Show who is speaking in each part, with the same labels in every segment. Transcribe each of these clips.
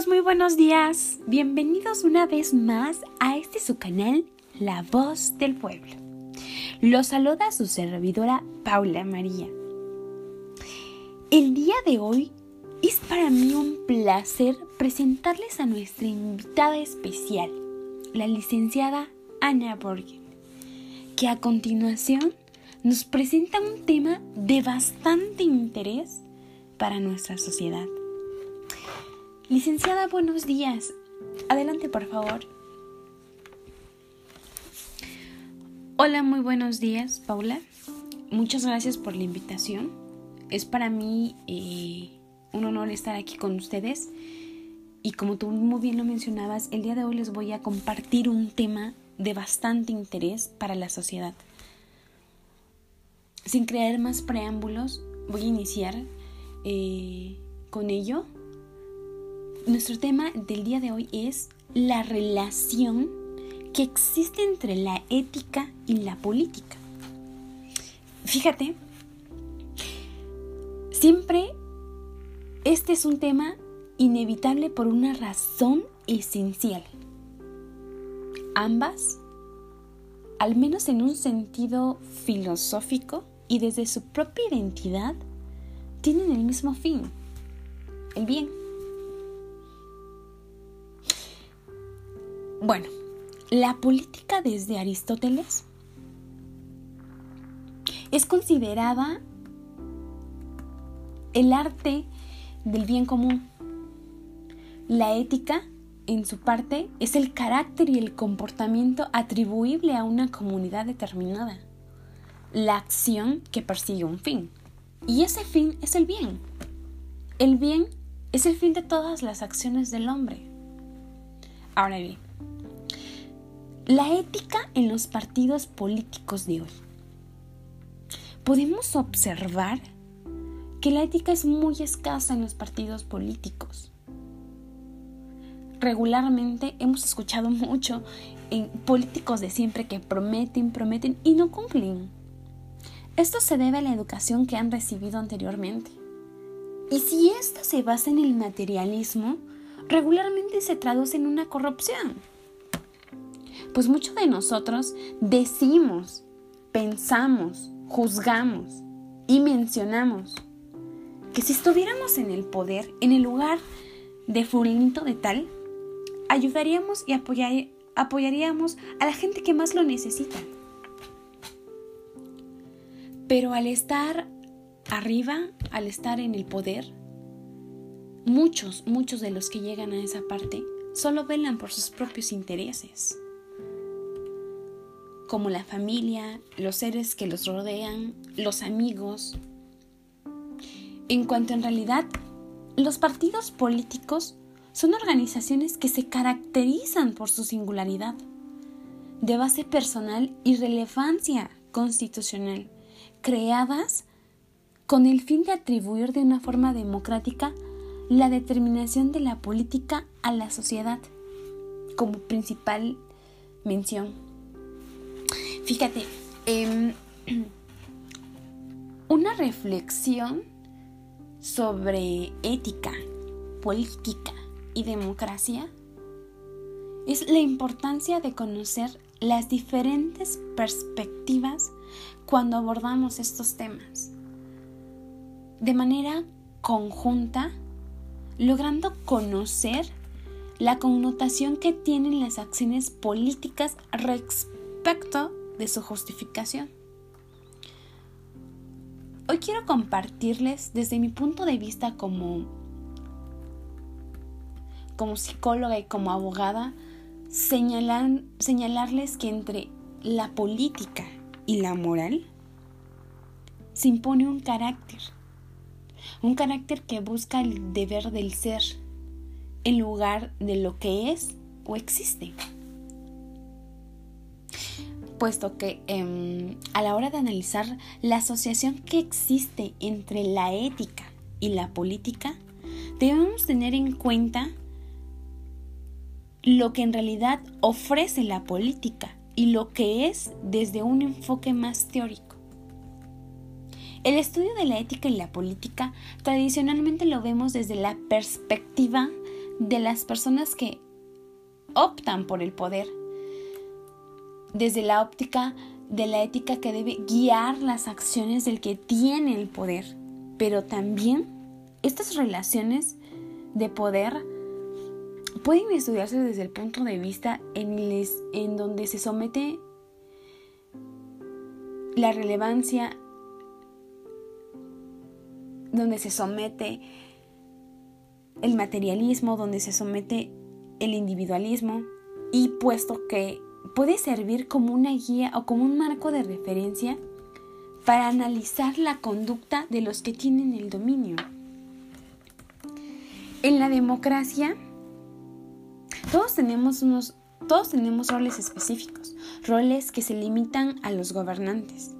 Speaker 1: muy buenos días. Bienvenidos una vez más a este su canal, La Voz del Pueblo. Los saluda su servidora Paula María. El día de hoy es para mí un placer presentarles a nuestra invitada especial, la licenciada Ana Borgen, que a continuación nos presenta un tema de bastante interés para nuestra sociedad Licenciada, buenos días. Adelante, por favor. Hola, muy buenos días, Paula. Muchas gracias por la invitación. Es para mí eh, un honor estar aquí con ustedes. Y como tú muy bien lo mencionabas, el día de hoy les voy a compartir un tema de bastante interés para la sociedad. Sin crear más preámbulos, voy a iniciar eh, con ello nuestro tema del día de hoy es la relación que existe entre la ética y la política. Fíjate, siempre este es un tema inevitable por una razón esencial. Ambas, al menos en un sentido filosófico y desde su propia identidad, tienen el mismo fin, el bien. Bueno, la política desde Aristóteles es considerada el arte del bien común. La ética, en su parte, es el carácter y el comportamiento atribuible a una comunidad determinada. La acción que persigue un fin. Y ese fin es el bien. El bien es el fin de todas las acciones del hombre. Ahora bien, la ética en los partidos políticos de hoy. Podemos observar que la ética es muy escasa en los partidos políticos. Regularmente hemos escuchado mucho en políticos de siempre que prometen, prometen y no cumplen. Esto se debe a la educación que han recibido anteriormente. Y si esto se basa en el materialismo, regularmente se traduce en una corrupción. Pues muchos de nosotros decimos, pensamos, juzgamos y mencionamos que si estuviéramos en el poder, en el lugar de fulanito de tal, ayudaríamos y apoyaríamos a la gente que más lo necesita. Pero al estar arriba, al estar en el poder, muchos, muchos de los que llegan a esa parte solo velan por sus propios intereses como la familia, los seres que los rodean, los amigos. En cuanto en realidad, los partidos políticos son organizaciones que se caracterizan por su singularidad, de base personal y relevancia constitucional, creadas con el fin de atribuir de una forma democrática la determinación de la política a la sociedad como principal mención. Fíjate, em, una reflexión sobre ética, política y democracia es la importancia de conocer las diferentes perspectivas cuando abordamos estos temas. De manera conjunta, logrando conocer la connotación que tienen las acciones políticas respecto de su justificación. Hoy quiero compartirles desde mi punto de vista como, como psicóloga y como abogada, señalar, señalarles que entre la política y la moral se impone un carácter, un carácter que busca el deber del ser en lugar de lo que es o existe puesto que em, a la hora de analizar la asociación que existe entre la ética y la política, debemos tener en cuenta lo que en realidad ofrece la política y lo que es desde un enfoque más teórico. El estudio de la ética y la política tradicionalmente lo vemos desde la perspectiva de las personas que optan por el poder, desde la óptica de la ética que debe guiar las acciones del que tiene el poder, pero también estas relaciones de poder pueden estudiarse desde el punto de vista en, en donde se somete la relevancia, donde se somete el materialismo, donde se somete el individualismo, y puesto que puede servir como una guía o como un marco de referencia para analizar la conducta de los que tienen el dominio. En la democracia, todos tenemos unos todos tenemos roles específicos, roles que se limitan a los gobernantes.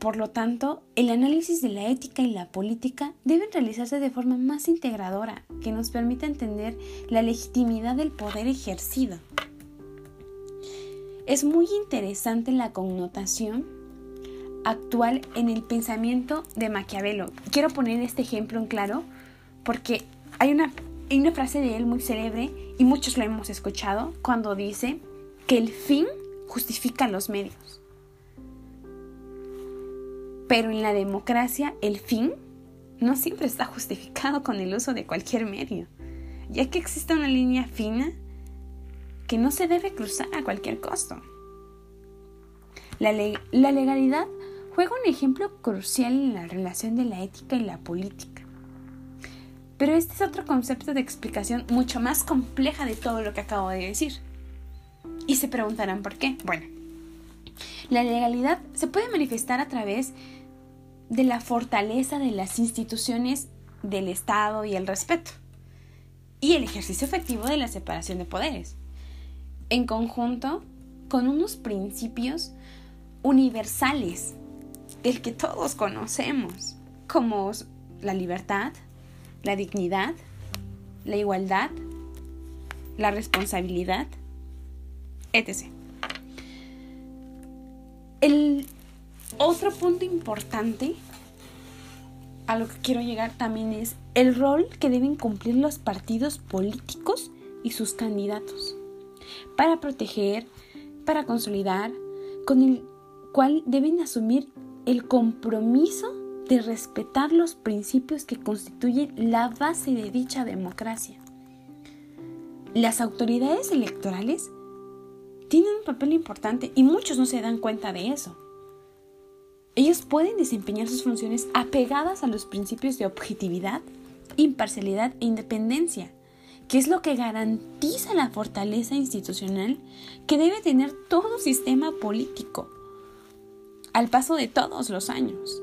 Speaker 1: Por lo tanto, el análisis de la ética y la política deben realizarse de forma más integradora, que nos permita entender la legitimidad del poder ejercido. Es muy interesante la connotación actual en el pensamiento de Maquiavelo. Quiero poner este ejemplo en claro porque hay una, hay una frase de él muy célebre y muchos lo hemos escuchado cuando dice que el fin justifica los medios. Pero en la democracia el fin no siempre está justificado con el uso de cualquier medio, ya que existe una línea fina que no se debe cruzar a cualquier costo. La, la legalidad juega un ejemplo crucial en la relación de la ética y la política. Pero este es otro concepto de explicación mucho más compleja de todo lo que acabo de decir. Y se preguntarán por qué. Bueno, la legalidad se puede manifestar a través de la fortaleza de las instituciones del Estado y el respeto, y el ejercicio efectivo de la separación de poderes, en conjunto con unos principios universales del que todos conocemos, como la libertad, la dignidad, la igualdad, la responsabilidad, etc. El otro punto importante a lo que quiero llegar también es el rol que deben cumplir los partidos políticos y sus candidatos para proteger, para consolidar, con el cual deben asumir el compromiso de respetar los principios que constituyen la base de dicha democracia. Las autoridades electorales tienen un papel importante y muchos no se dan cuenta de eso. Ellos pueden desempeñar sus funciones apegadas a los principios de objetividad, imparcialidad e independencia, que es lo que garantiza la fortaleza institucional que debe tener todo sistema político al paso de todos los años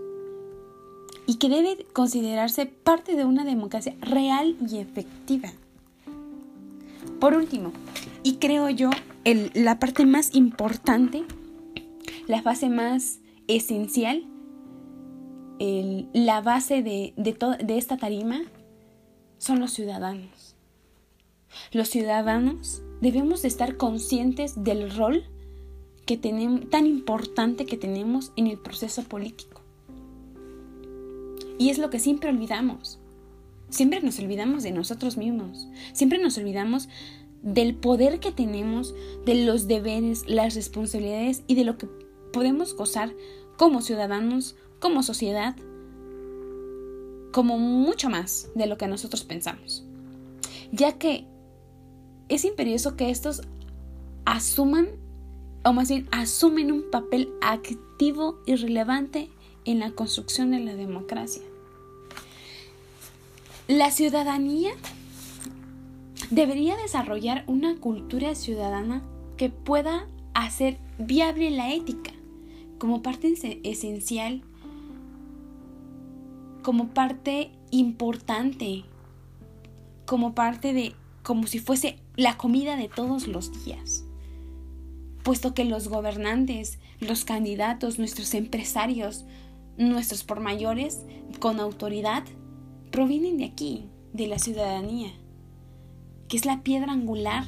Speaker 1: y que debe considerarse parte de una democracia real y efectiva. Por último, y creo yo la parte más importante, la fase más esencial, la base de, de esta tarima son los ciudadanos. Los ciudadanos debemos estar conscientes del rol que tenemos, tan importante que tenemos en el proceso político. Y es lo que siempre olvidamos. Siempre nos olvidamos de nosotros mismos. Siempre nos olvidamos del poder que tenemos, de los deberes, las responsabilidades y de lo que podemos gozar como ciudadanos, como sociedad, como mucho más de lo que nosotros pensamos. Ya que es imperioso que estos asuman, o más bien asumen un papel activo y relevante en la construcción de la democracia. La ciudadanía debería desarrollar una cultura ciudadana que pueda hacer viable la ética como parte esencial, como parte importante, como parte de, como si fuese la comida de todos los días. Puesto que los gobernantes, los candidatos, nuestros empresarios, nuestros por mayores con autoridad, provienen de aquí, de la ciudadanía, que es la piedra angular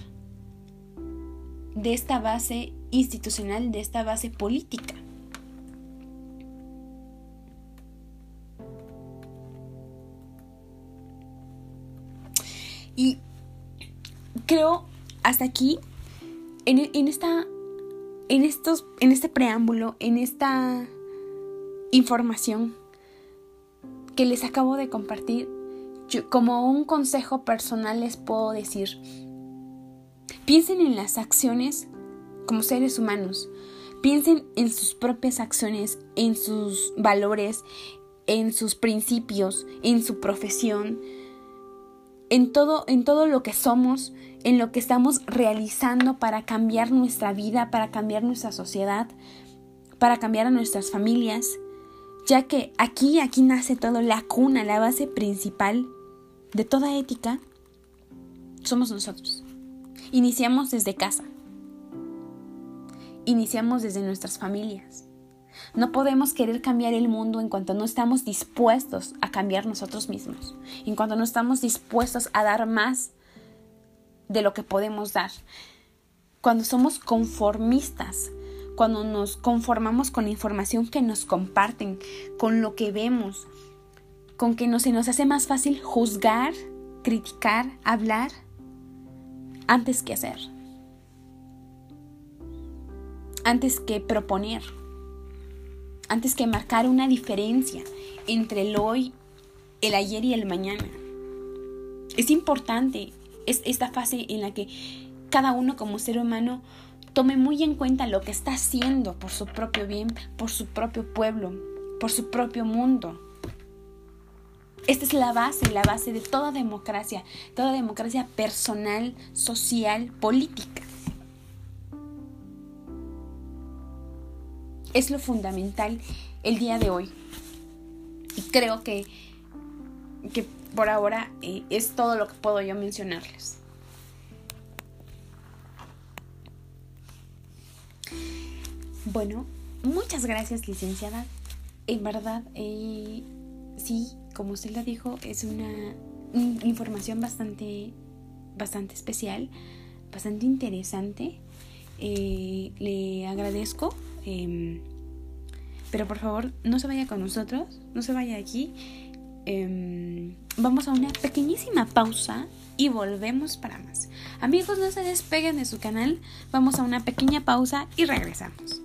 Speaker 1: de esta base institucional, de esta base política. Y creo hasta aquí, en, esta, en estos, en este preámbulo, en esta información que les acabo de compartir, como un consejo personal les puedo decir, piensen en las acciones como seres humanos, piensen en sus propias acciones, en sus valores, en sus principios, en su profesión, en todo, en todo lo que somos, en lo que estamos realizando para cambiar nuestra vida, para cambiar nuestra sociedad, para cambiar a nuestras familias, ya que aquí, aquí nace todo, la cuna, la base principal de toda ética, somos nosotros. Iniciamos desde casa. Iniciamos desde nuestras familias. No podemos querer cambiar el mundo en cuanto no estamos dispuestos a cambiar nosotros mismos, en cuanto no estamos dispuestos a dar más de lo que podemos dar. Cuando somos conformistas, cuando nos conformamos con la información que nos comparten, con lo que vemos, con que se nos hace más fácil juzgar, criticar, hablar, antes que hacer, antes que proponer antes que marcar una diferencia entre el hoy, el ayer y el mañana. Es importante es esta fase en la que cada uno como ser humano tome muy en cuenta lo que está haciendo por su propio bien, por su propio pueblo, por su propio mundo. Esta es la base, la base de toda democracia, toda democracia personal, social, política. Es lo fundamental el día de hoy. Y creo que, que por ahora eh, es todo lo que puedo yo mencionarles. Bueno, muchas gracias licenciada. En verdad, eh, sí, como usted lo dijo, es una información bastante, bastante especial, bastante interesante. Eh, le agradezco Em, pero por favor, no se vaya con nosotros, no se vaya aquí. Em, vamos a una pequeñísima pausa y volvemos para más. Amigos, no se despeguen de su canal. Vamos a una pequeña pausa y regresamos.